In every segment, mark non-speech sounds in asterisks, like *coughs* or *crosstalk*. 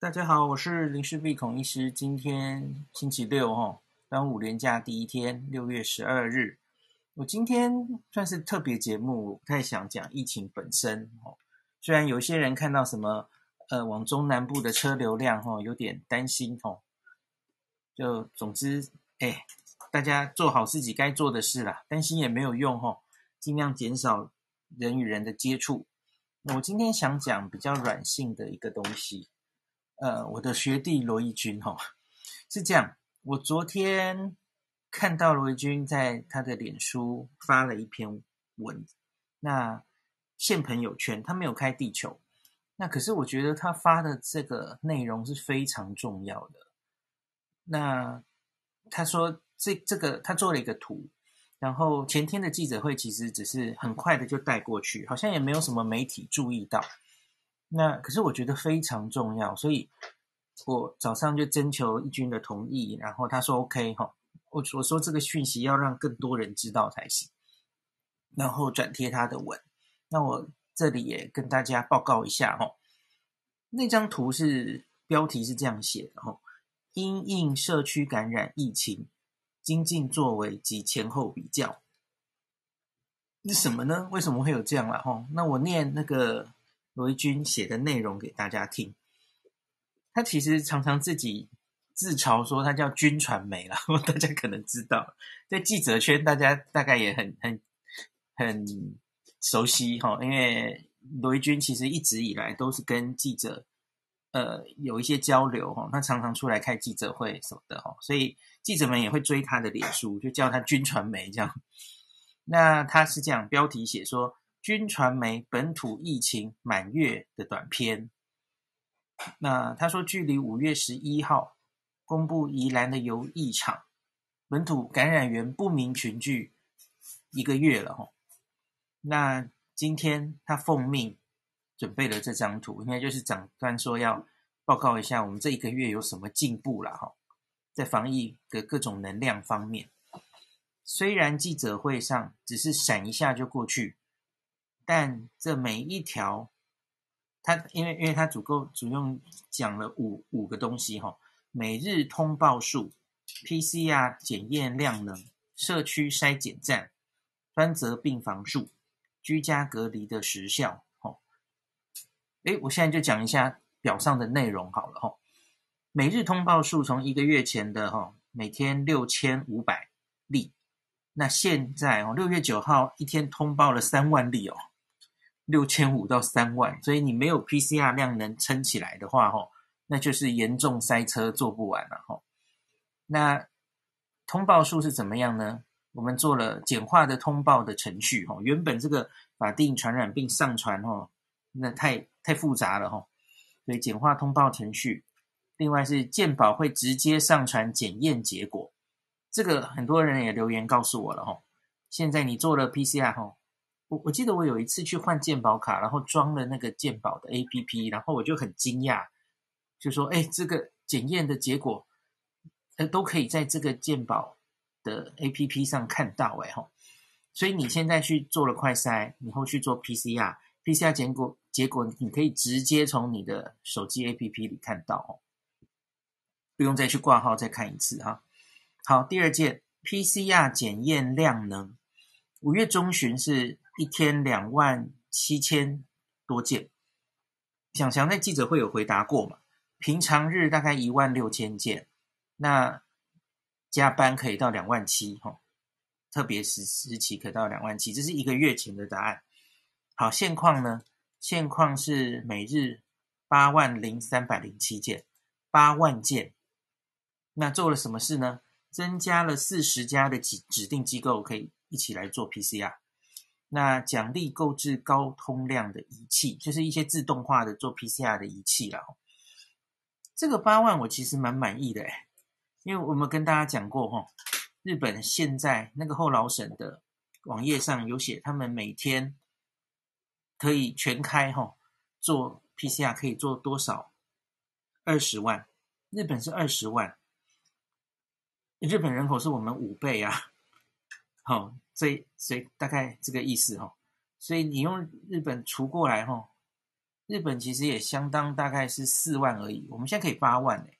大家好，我是林氏璧孔医师。今天星期六，哈，端午连假第一天，六月十二日。我今天算是特别节目，不太想讲疫情本身。哦，虽然有些人看到什么，呃，往中南部的车流量，哈，有点担心，哦。就总之，哎，大家做好自己该做的事啦，担心也没有用，哈，尽量减少人与人的接触。那我今天想讲比较软性的一个东西。呃，我的学弟罗一钧哈，是这样。我昨天看到罗一钧在他的脸书发了一篇文，那现朋友圈，他没有开地球，那可是我觉得他发的这个内容是非常重要的。那他说这这个他做了一个图，然后前天的记者会其实只是很快的就带过去，好像也没有什么媒体注意到。那可是我觉得非常重要，所以我早上就征求一军的同意，然后他说 OK 哈，我我说这个讯息要让更多人知道才行，然后转贴他的文。那我这里也跟大家报告一下哈，那张图是标题是这样写的哈，因应社区感染疫情，精进作为及前后比较，是什么呢？为什么会有这样了哈？那我念那个。罗一钧写的内容给大家听，他其实常常自己自嘲说他叫军传媒啦，*laughs* 大家可能知道，在记者圈大家大概也很很很熟悉哈，因为罗一钧其实一直以来都是跟记者呃有一些交流哈，他常常出来开记者会什么的哈，所以记者们也会追他的脸书，就叫他军传媒这样。那他是这样标题写说。军传媒本土疫情满月的短片，那他说，距离五月十一号公布宜兰的游艺场本土感染源不明群聚一个月了哈。那今天他奉命准备了这张图，应该就是长官说要报告一下我们这一个月有什么进步了哈，在防疫的各种能量方面。虽然记者会上只是闪一下就过去。但这每一条，它因为因为它足够主用讲了五五个东西哈，每日通报数、PCR 检验量能、社区筛检站、专责病房数、居家隔离的时效。哈，诶，我现在就讲一下表上的内容好了哈。每日通报数从一个月前的哈每天六千五百例，那现在哦六月九号一天通报了三万例哦。六千五到三万，所以你没有 PCR 量能撑起来的话，吼，那就是严重塞车做不完了，吼。那通报数是怎么样呢？我们做了简化的通报的程序，吼，原本这个法定传染病上传，吼，那太太复杂了，吼，所以简化通报程序。另外是健保会直接上传检验结果，这个很多人也留言告诉我了，吼。现在你做了 PCR，吼。我我记得我有一次去换健保卡，然后装了那个健保的 APP，然后我就很惊讶，就说：“哎，这个检验的结果，呃，都可以在这个健保的 APP 上看到，哎吼。所以你现在去做了快筛，以后去做 PCR，PCR 结果结果你可以直接从你的手机 APP 里看到哦，不用再去挂号再看一次哈。好，第二件 PCR 检验量能，五月中旬是。一天两万七千多件，想想在记者会有回答过嘛？平常日大概一万六千件，那加班可以到两万七哈，特别时时期可到两万七，这是一个月前的答案。好，现况呢？现况是每日八万零三百零七件，八万件。那做了什么事呢？增加了四十家的指指定机构可以一起来做 PCR。那奖励购置高通量的仪器，就是一些自动化的做 PCR 的仪器啦。这个八万我其实蛮满意的诶，因为我们跟大家讲过哈，日本现在那个后老省的网页上有写，他们每天可以全开哈做 PCR 可以做多少？二十万，日本是二十万，日本人口是我们五倍啊。*laughs* 好，所以所以大概这个意思哦，所以你用日本除过来哈，日本其实也相当，大概是四万而已。我们现在可以八万哎。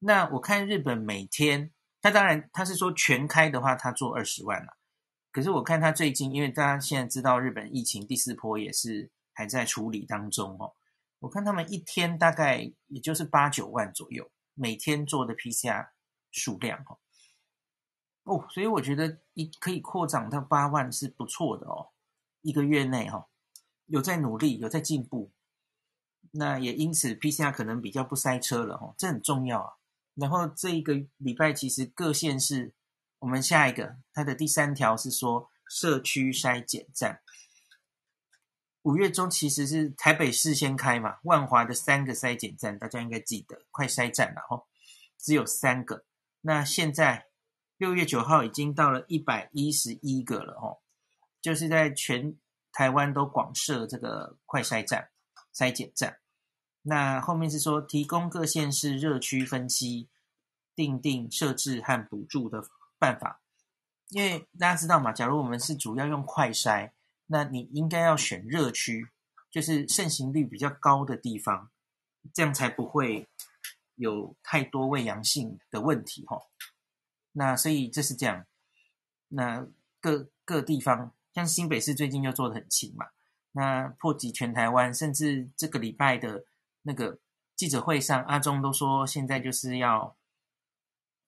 那我看日本每天，他当然他是说全开的话，他做二十万了。可是我看他最近，因为大家现在知道日本疫情第四波也是还在处理当中哦。我看他们一天大概也就是八九万左右，每天做的 PCR 数量哦。哦，所以我觉得一可以扩展到八万是不错的哦。一个月内哈，有在努力，有在进步。那也因此，PCR 可能比较不塞车了哦，这很重要啊。然后这一个礼拜，其实各县市，我们下一个它的第三条是说社区筛检站。五月中其实是台北市先开嘛，万华的三个筛检站，大家应该记得，快筛站了哦，只有三个。那现在六月九号已经到了一百一十一个了哦，就是在全台湾都广设这个快筛站、筛检站。那后面是说，提供各县市热区分析、订定设置和补助的办法。因为大家知道嘛，假如我们是主要用快筛，那你应该要选热区，就是盛行率比较高的地方，这样才不会有太多伪阳性的问题哈。那所以这是这样。那各各地方，像新北市最近就做的很勤嘛，那破及全台湾，甚至这个礼拜的。那个记者会上，阿中都说现在就是要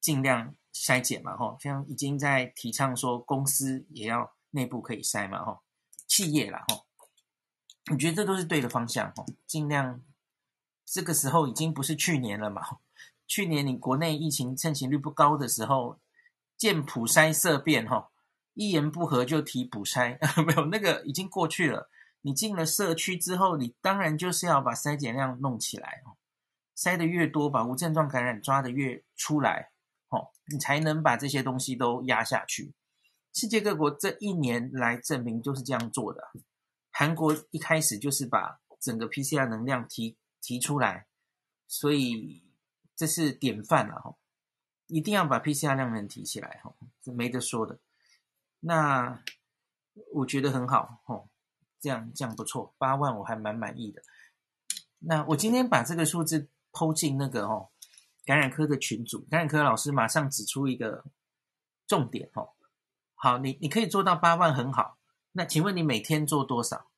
尽量筛检嘛，吼，像已经在提倡说公司也要内部可以筛嘛，吼，企业啦，吼，我觉得这都是对的方向，吼，尽量这个时候已经不是去年了嘛，去年你国内疫情盛行率不高的时候，见普筛色变，吼，一言不合就提普筛，*laughs* 没有那个已经过去了。你进了社区之后，你当然就是要把筛检量弄起来哦，筛的越多，把无症状感染抓的越出来，哦，你才能把这些东西都压下去。世界各国这一年来证明就是这样做的。韩国一开始就是把整个 PCR 能量提提出来，所以这是典范了哈，一定要把 PCR 量能提起来哈，这没得说的。那我觉得很好哈。这样这样不错，八万我还蛮满意的。那我今天把这个数字抛进那个哦感染科的群组，感染科老师马上指出一个重点哦。好，你你可以做到八万很好。那请问你每天做多少？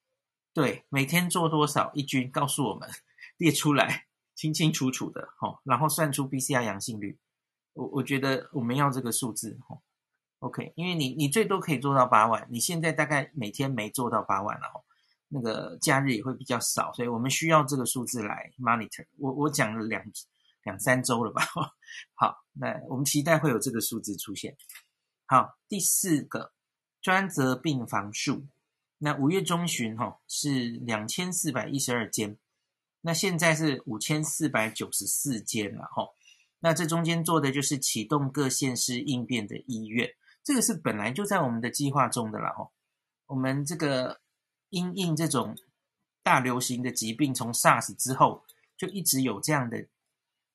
对，每天做多少一均？告诉我们列出来，清清楚楚的哦。然后算出 PCR 阳性率。我我觉得我们要这个数字哦。OK，因为你你最多可以做到八万，你现在大概每天没做到八万了哦，那个假日也会比较少，所以我们需要这个数字来 monitor。我我讲了两两三周了吧？好，那我们期待会有这个数字出现。好，第四个专责病房数，那五月中旬哈是两千四百一十二间，那现在是五千四百九十四间了哈。那这中间做的就是启动各县市应变的医院。这个是本来就在我们的计划中的啦，吼，我们这个因应这种大流行的疾病，从 SARS 之后就一直有这样的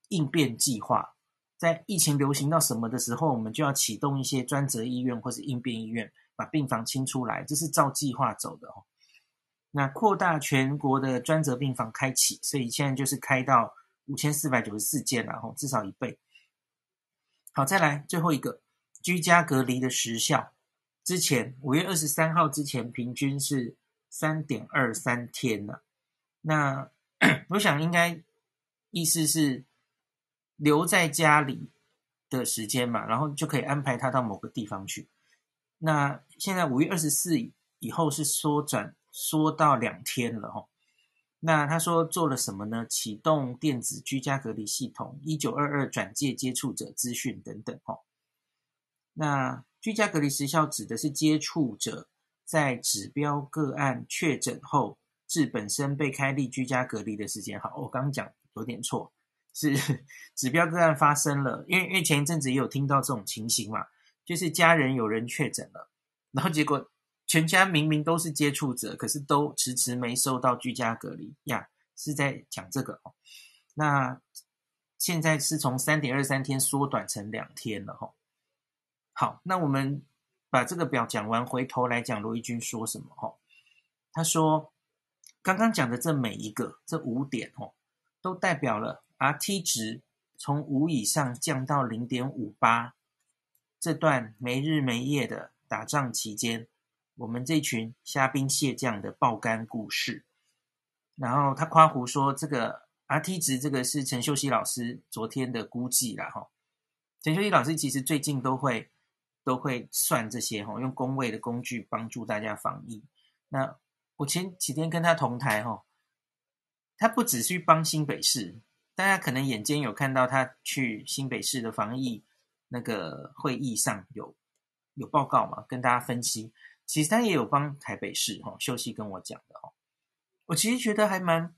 应变计划。在疫情流行到什么的时候，我们就要启动一些专责医院或是应变医院，把病房清出来，这是照计划走的哦。那扩大全国的专责病房开启，所以现在就是开到五千四百九十四间了，吼，至少一倍。好，再来最后一个。居家隔离的时效，之前五月二十三号之前平均是三点二三天了。那 *coughs* 我想应该意思是留在家里的时间嘛，然后就可以安排他到某个地方去。那现在五月二十四以后是缩短说到两天了哈。那他说做了什么呢？启动电子居家隔离系统，一九二二转介接触者资讯等等哈。那居家隔离时效指的是接触者在指标个案确诊后至本身被开立居家隔离的时间。好，我刚刚讲有点错，是 *laughs* 指标个案发生了，因为因为前一阵子也有听到这种情形嘛，就是家人有人确诊了，然后结果全家明明都是接触者，可是都迟迟没收到居家隔离呀，是在讲这个哦。那现在是从三点二三天缩短成两天了哈。好，那我们把这个表讲完，回头来讲罗一军说什么？哈，他说刚刚讲的这每一个这五点哦，都代表了 RT 值从五以上降到零点五八，这段没日没夜的打仗期间，我们这群虾兵蟹将的爆肝故事。然后他夸胡说，这个 RT 值这个是陈秀熙老师昨天的估计啦哈。陈秀熙老师其实最近都会都会算这些哈，用公卫的工具帮助大家防疫。那我前几天跟他同台哈，他不只是帮新北市，大家可能眼尖有看到他去新北市的防疫那个会议上有有报告嘛，跟大家分析。其实他也有帮台北市哈，秀熙跟我讲的哦。我其实觉得还蛮，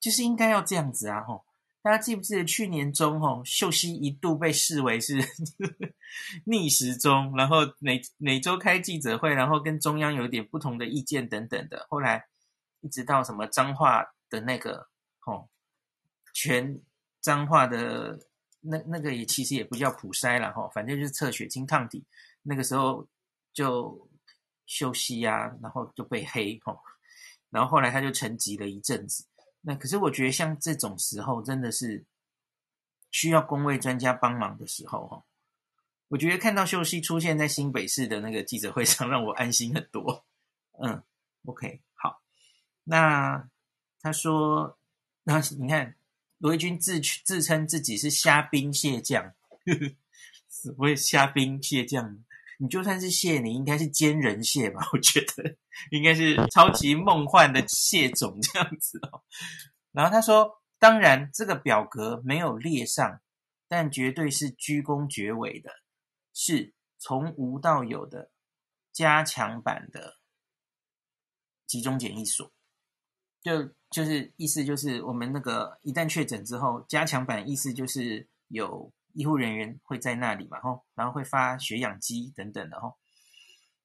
就是应该要这样子啊！吼，大家记不记得去年中吼，秀熙一度被视为是 *laughs* 逆时钟，然后每每周开记者会，然后跟中央有点不同的意见等等的。后来一直到什么彰化的那个吼，全彰化的那那个也其实也不叫普筛了吼，反正就是测血清抗体，那个时候就秀熙啊，然后就被黑吼。然后后来他就沉寂了一阵子。那可是我觉得像这种时候，真的是需要公卫专家帮忙的时候哈。我觉得看到秀熙出现在新北市的那个记者会上，让我安心很多。嗯，OK，好。那他说，那你看罗一军自自称自己是虾兵蟹将，呵呵，我也虾兵蟹将。你就算是蟹，你应该是坚人蟹吧？我觉得应该是超级梦幻的蟹种这样子哦。然后他说：“当然，这个表格没有列上，但绝对是居功绝伟的，是从无到有的加强版的集中检疫所。就就是意思就是，我们那个一旦确诊之后，加强版意思就是有。”医护人员会在那里嘛，吼，然后会发血氧机等等的，吼。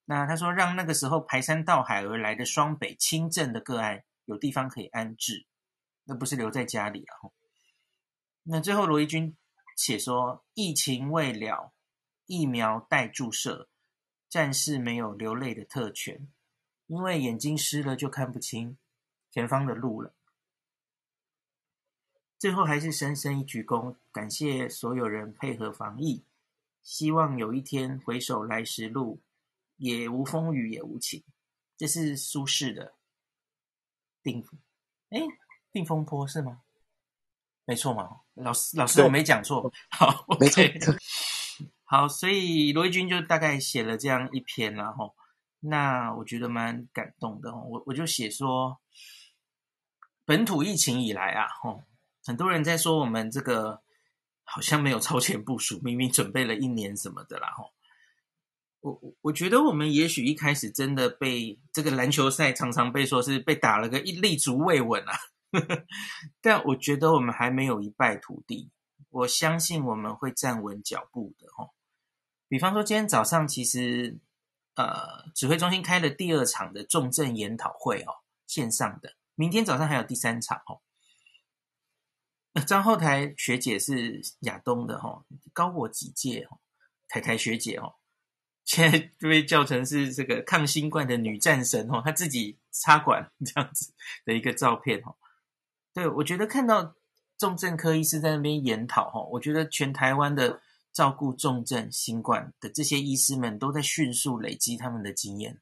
那他说，让那个时候排山倒海而来的双北轻症的个案有地方可以安置，那不是留在家里啊，吼。那最后罗一军写说，疫情未了，疫苗待注射，战士没有流泪的特权，因为眼睛湿了就看不清前方的路了。最后还是深深一鞠躬，感谢所有人配合防疫。希望有一天回首来时路，也无风雨也无晴。这是苏轼的《定》哎，《定风波》是吗？没错嘛，老师老师我没讲错。好，没错。*laughs* 好，所以罗毅军就大概写了这样一篇，然后那我觉得蛮感动的。我我就写说，本土疫情以来啊，吼。很多人在说我们这个好像没有超前部署，明明准备了一年什么的啦吼。我我我觉得我们也许一开始真的被这个篮球赛常常被说是被打了个一立足未稳啊，*laughs* 但我觉得我们还没有一败涂地。我相信我们会站稳脚步的吼。比方说今天早上其实呃指挥中心开了第二场的重症研讨会哦，线上的，明天早上还有第三场哦。张后台学姐是亚东的哈，高我几届哈，台台学姐哦，现在被叫成是这个抗新冠的女战神哦，她自己插管这样子的一个照片哦。对，我觉得看到重症科医师在那边研讨哈，我觉得全台湾的照顾重症新冠的这些医师们都在迅速累积他们的经验。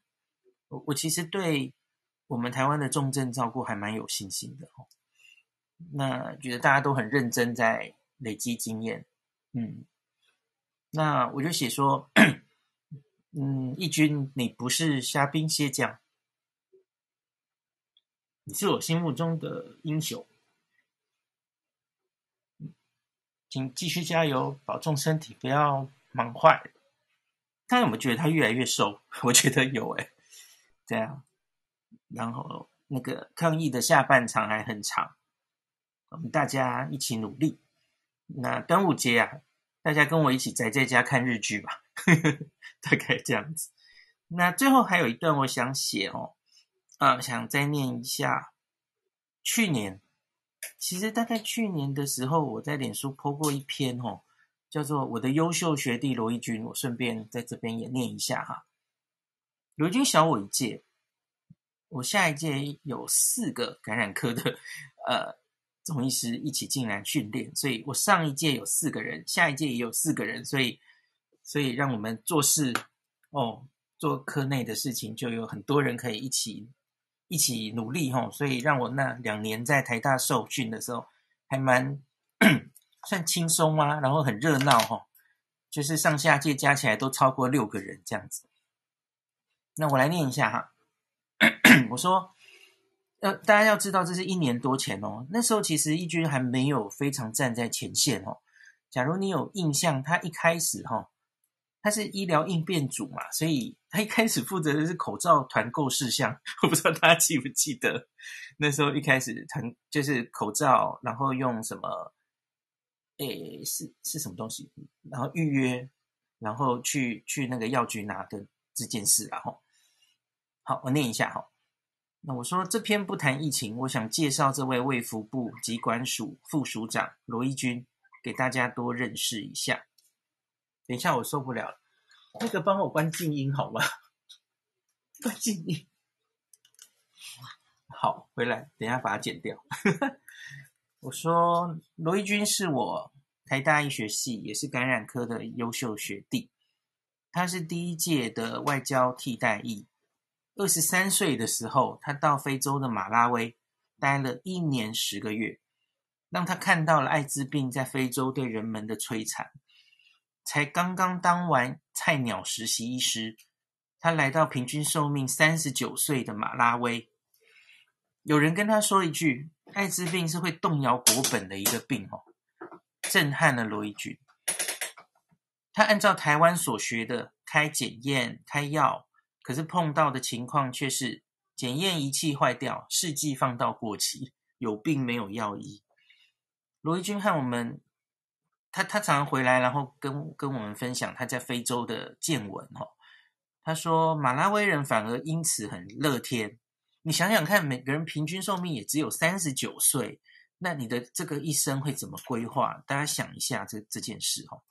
我我其实对我们台湾的重症照顾还蛮有信心的哈。那觉得大家都很认真在累积经验，嗯，那我就写说，嗯，一军你不是虾兵蟹将，你是我心目中的英雄，请继续加油，保重身体，不要忙坏。大家有没有觉得他越来越瘦？*laughs* 我觉得有诶，对啊，然后那个抗疫的下半场还很长。我们大家一起努力。那端午节啊，大家跟我一起宅在家看日剧吧，*laughs* 大概这样子。那最后还有一段我想写哦，啊，想再念一下。去年，其实大概去年的时候，我在脸书 po 过一篇哦，叫做《我的优秀学弟罗一军》，我顺便在这边也念一下哈。罗一军小我一届，我下一届有四个感染科的呃总医师一起进来训练，所以我上一届有四个人，下一届也有四个人，所以所以让我们做事哦，做科内的事情就有很多人可以一起一起努力哈、哦，所以让我那两年在台大受训的时候还蛮 *coughs* 算轻松啊，然后很热闹哈、哦，就是上下届加起来都超过六个人这样子。那我来念一下哈，*coughs* 我说，呃，大家要知道，这是一年多前哦。那时候其实义军还没有非常站在前线哦。假如你有印象，他一开始哈，他是医疗应变组嘛，所以他一开始负责的是口罩团购事项。我不知道大家记不记得，那时候一开始团就是口罩，然后用什么，诶，是是什么东西，然后预约，然后去去那个药局拿的这件事，然后。好，我念一下哈。那我说这篇不谈疫情，我想介绍这位卫福部疾管署副署长罗一钧，给大家多认识一下。等一下，我受不了了，那个帮我关静音好吗？关静音。好，回来，等一下把它剪掉。*laughs* 我说罗一钧是我台大医学系，也是感染科的优秀学弟，他是第一届的外交替代役。二十三岁的时候，他到非洲的马拉威待了一年十个月，让他看到了艾滋病在非洲对人们的摧残。才刚刚当完菜鸟实习医师，他来到平均寿命三十九岁的马拉威。有人跟他说一句：“艾滋病是会动摇国本的一个病。”哦，震撼了罗一钧。他按照台湾所学的开检验、开药。可是碰到的情况却是检验仪器坏掉，试剂放到过期，有病没有药医。罗一钧和我们，他他常常回来，然后跟跟我们分享他在非洲的见闻。哦，他说马拉威人反而因此很乐天。你想想看，每个人平均寿命也只有三十九岁，那你的这个一生会怎么规划？大家想一下这这件事哈。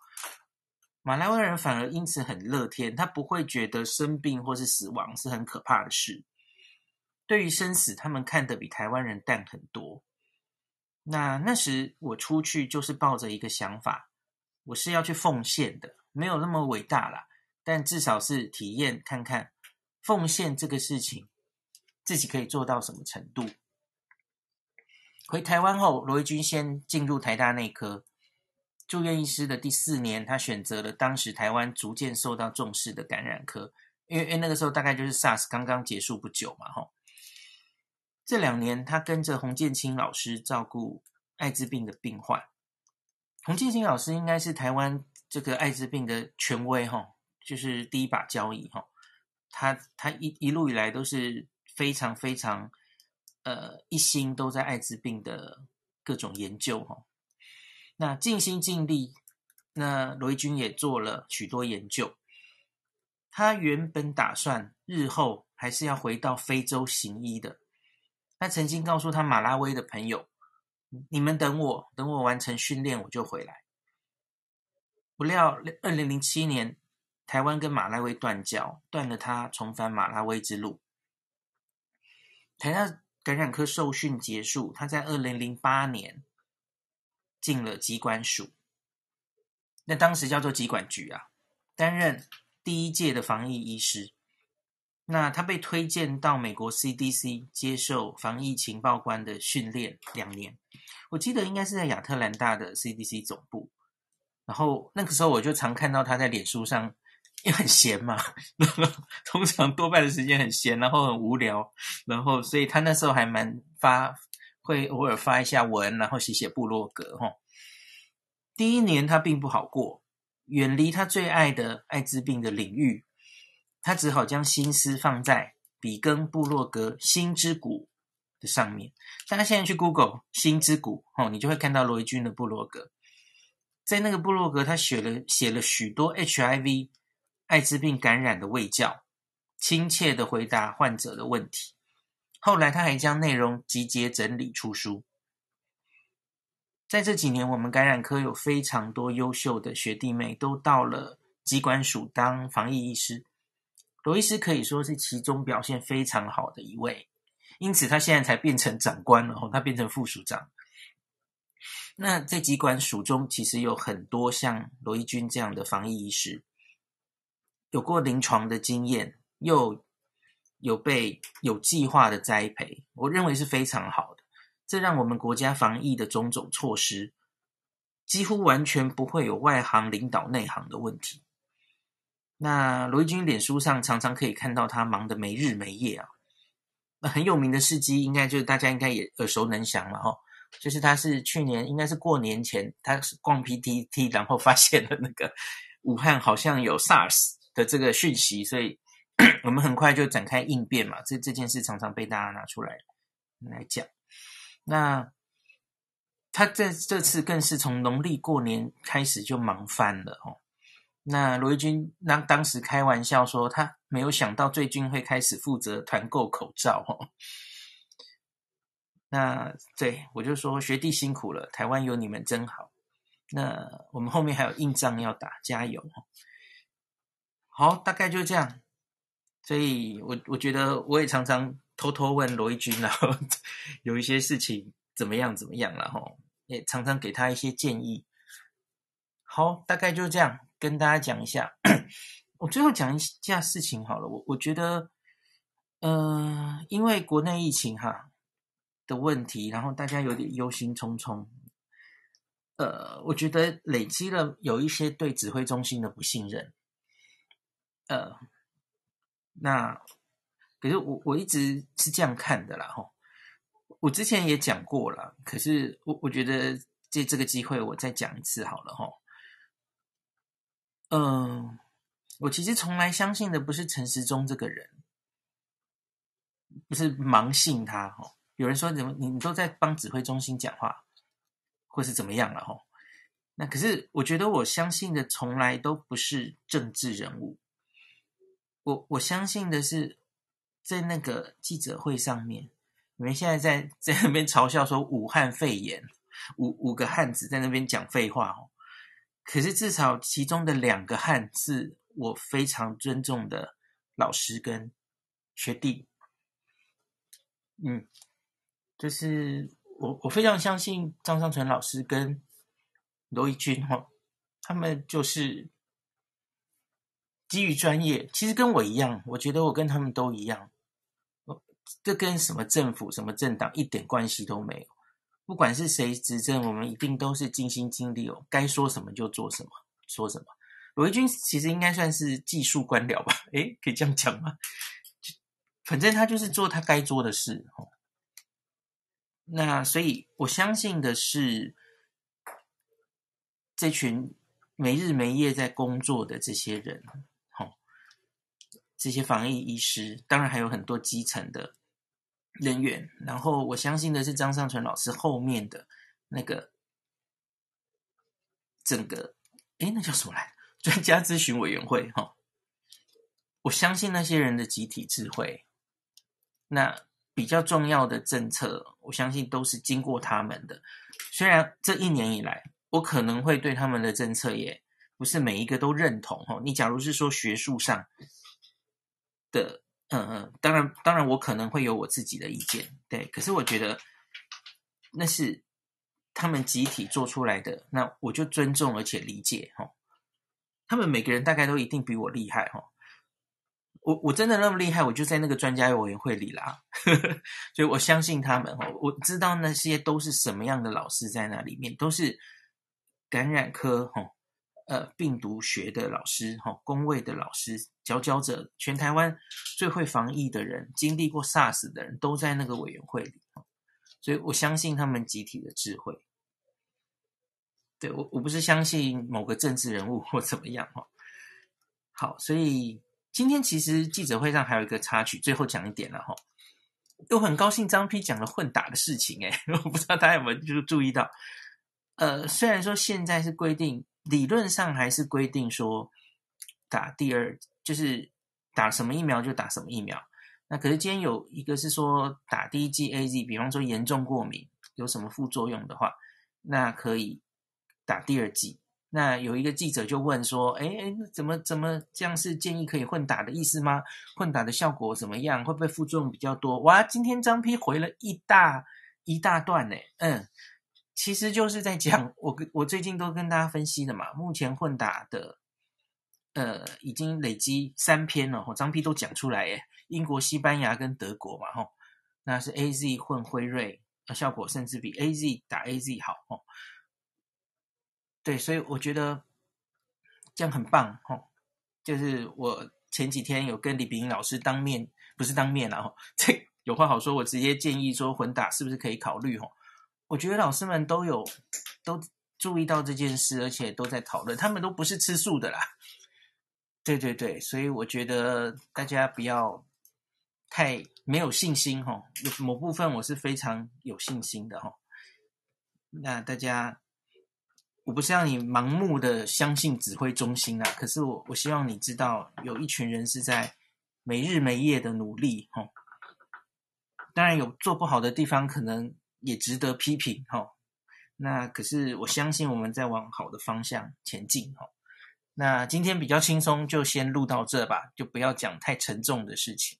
马来人反而因此很乐天，他不会觉得生病或是死亡是很可怕的事。对于生死，他们看得比台湾人淡很多。那那时我出去就是抱着一个想法，我是要去奉献的，没有那么伟大啦，但至少是体验看看奉献这个事情，自己可以做到什么程度。回台湾后，罗一钧先进入台大内科。住院医师的第四年，他选择了当时台湾逐渐受到重视的感染科，因为因为那个时候大概就是 SARS 刚刚结束不久嘛，吼。这两年，他跟着洪建清老师照顾艾滋病的病患。洪建清老师应该是台湾这个艾滋病的权威，哈，就是第一把交椅，哈。他他一一路以来都是非常非常，呃，一心都在艾滋病的各种研究，哈。那尽心尽力，那罗一钧也做了许多研究。他原本打算日后还是要回到非洲行医的。他曾经告诉他马拉威的朋友：“你们等我，等我完成训练，我就回来。”不料，二零零七年，台湾跟马拉威断交，断了他重返马拉威之路。台大感染科受训结束，他在二零零八年。进了疾管署，那当时叫做疾管局啊，担任第一届的防疫医师。那他被推荐到美国 CDC 接受防疫情报官的训练两年，我记得应该是在亚特兰大的 CDC 总部。然后那个时候我就常看到他在脸书上，因为很闲嘛，通常多半的时间很闲，然后很无聊，然后所以他那时候还蛮发。会偶尔发一下文，然后写写部落格。哈，第一年他并不好过，远离他最爱的艾滋病的领域，他只好将心思放在比根部落格“心之谷”的上面。大家现在去 Google“ 心之谷”哦，你就会看到罗伊军的部落格。在那个部落格，他写了写了许多 HIV 艾滋病感染的卫教，亲切的回答患者的问题。后来，他还将内容集结整理出书。在这几年，我们感染科有非常多优秀的学弟妹都到了疾管署当防疫医师。罗医师可以说是其中表现非常好的一位，因此他现在才变成长官了，他变成副署长。那在疾管署中，其实有很多像罗一军这样的防疫医师，有过临床的经验，又有被有计划的栽培，我认为是非常好的。这让我们国家防疫的种种措施，几乎完全不会有外行领导内行的问题。那罗一钧脸书上常常可以看到他忙得没日没夜啊。那很有名的事迹，应该就是大家应该也耳熟能详了哈。就是他是去年应该是过年前，他是逛 PTT，然后发现了那个武汉好像有 SARS 的这个讯息，所以 *clears throat* 我们很快就展开应变嘛。这这件事常常被大家拿出来来讲。那他这这次更是从农历过年开始就忙翻了哦。那罗一钧当当时开玩笑说，他没有想到最近会开始负责团购口罩哦。那对我就说，学弟辛苦了，台湾有你们真好。那我们后面还有硬仗要打，加油！好，大概就这样。所以我我觉得我也常常偷偷问罗一钧，然后 *laughs* 有一些事情怎么样怎么样了哈，也常常给他一些建议。好，大概就这样跟大家讲一下。我最后讲一下事情好了，我我觉得，嗯、因为国内疫情哈。的问题，然后大家有点忧心忡忡。呃，我觉得累积了有一些对指挥中心的不信任。呃，那可是我我一直是这样看的啦，哈。我之前也讲过了，可是我我觉得借这个机会我再讲一次好了，哈。嗯，我其实从来相信的不是陈时中这个人，不是盲信他，哈。有人说怎么你你都在帮指挥中心讲话，或是怎么样了哈？那可是我觉得我相信的从来都不是政治人物，我我相信的是在那个记者会上面，你们现在在在那边嘲笑说武汉肺炎五五个汉子在那边讲废话哦，可是至少其中的两个汉是我非常尊重的老师跟学弟，嗯。就是我，我非常相信张上淳老师跟罗一钧哈，他们就是基于专业，其实跟我一样，我觉得我跟他们都一样，这跟什么政府、什么政党一点关系都没有。不管是谁执政，我们一定都是尽心尽力哦，该说什么就做什么，说什么。罗一钧其实应该算是技术官僚吧？诶，可以这样讲吗？*laughs* 反正他就是做他该做的事哦那所以，我相信的是，这群没日没夜在工作的这些人，这些防疫医师，当然还有很多基层的人员。然后，我相信的是张尚淳老师后面的那个整个，诶，那叫什么来？专家咨询委员会，齁，我相信那些人的集体智慧。那。比较重要的政策，我相信都是经过他们的。虽然这一年以来，我可能会对他们的政策也不是每一个都认同。哈，你假如是说学术上的，嗯嗯，当然当然，我可能会有我自己的意见，对。可是我觉得那是他们集体做出来的，那我就尊重而且理解。哈，他们每个人大概都一定比我厉害。哈。我我真的那么厉害，我就在那个专家委员会里啦，*laughs* 所以我相信他们哦。我知道那些都是什么样的老师在那里面，都是感染科哈呃病毒学的老师哈，公卫的老师，佼佼者，全台湾最会防疫的人，经历过 SARS 的人都在那个委员会里，所以我相信他们集体的智慧。对，我我不是相信某个政治人物或怎么样哈。好，所以。今天其实记者会上还有一个插曲，最后讲一点了哈。我很高兴张批讲了混打的事情，诶，*laughs* 我不知道大家有没有就是注意到。呃，虽然说现在是规定，理论上还是规定说打第二，就是打什么疫苗就打什么疫苗。那可是今天有一个是说打第一剂 AZ，比方说严重过敏有什么副作用的话，那可以打第二剂。那有一个记者就问说：“哎哎，怎么怎么这样是建议可以混打的意思吗？混打的效果怎么样？会不会副作用比较多？”哇，今天张批回了一大一大段呢。嗯，其实就是在讲我跟我最近都跟大家分析的嘛。目前混打的呃已经累积三篇了，张批都讲出来耶。英国、西班牙跟德国嘛，吼，那是 AZ 混辉瑞，效果甚至比 AZ 打 AZ 好，吼。对，所以我觉得这样很棒，吼。就是我前几天有跟李炳英老师当面，不是当面啦，吼，*laughs* 这有话好说，我直接建议说混打是不是可以考虑，吼。我觉得老师们都有都注意到这件事，而且都在讨论，他们都不是吃素的啦。对对对，所以我觉得大家不要。太没有信心哈，有某部分我是非常有信心的哈。那大家，我不是让你盲目的相信指挥中心啊，可是我我希望你知道，有一群人是在没日没夜的努力哈。当然有做不好的地方，可能也值得批评哈。那可是我相信我们在往好的方向前进哈。那今天比较轻松，就先录到这吧，就不要讲太沉重的事情。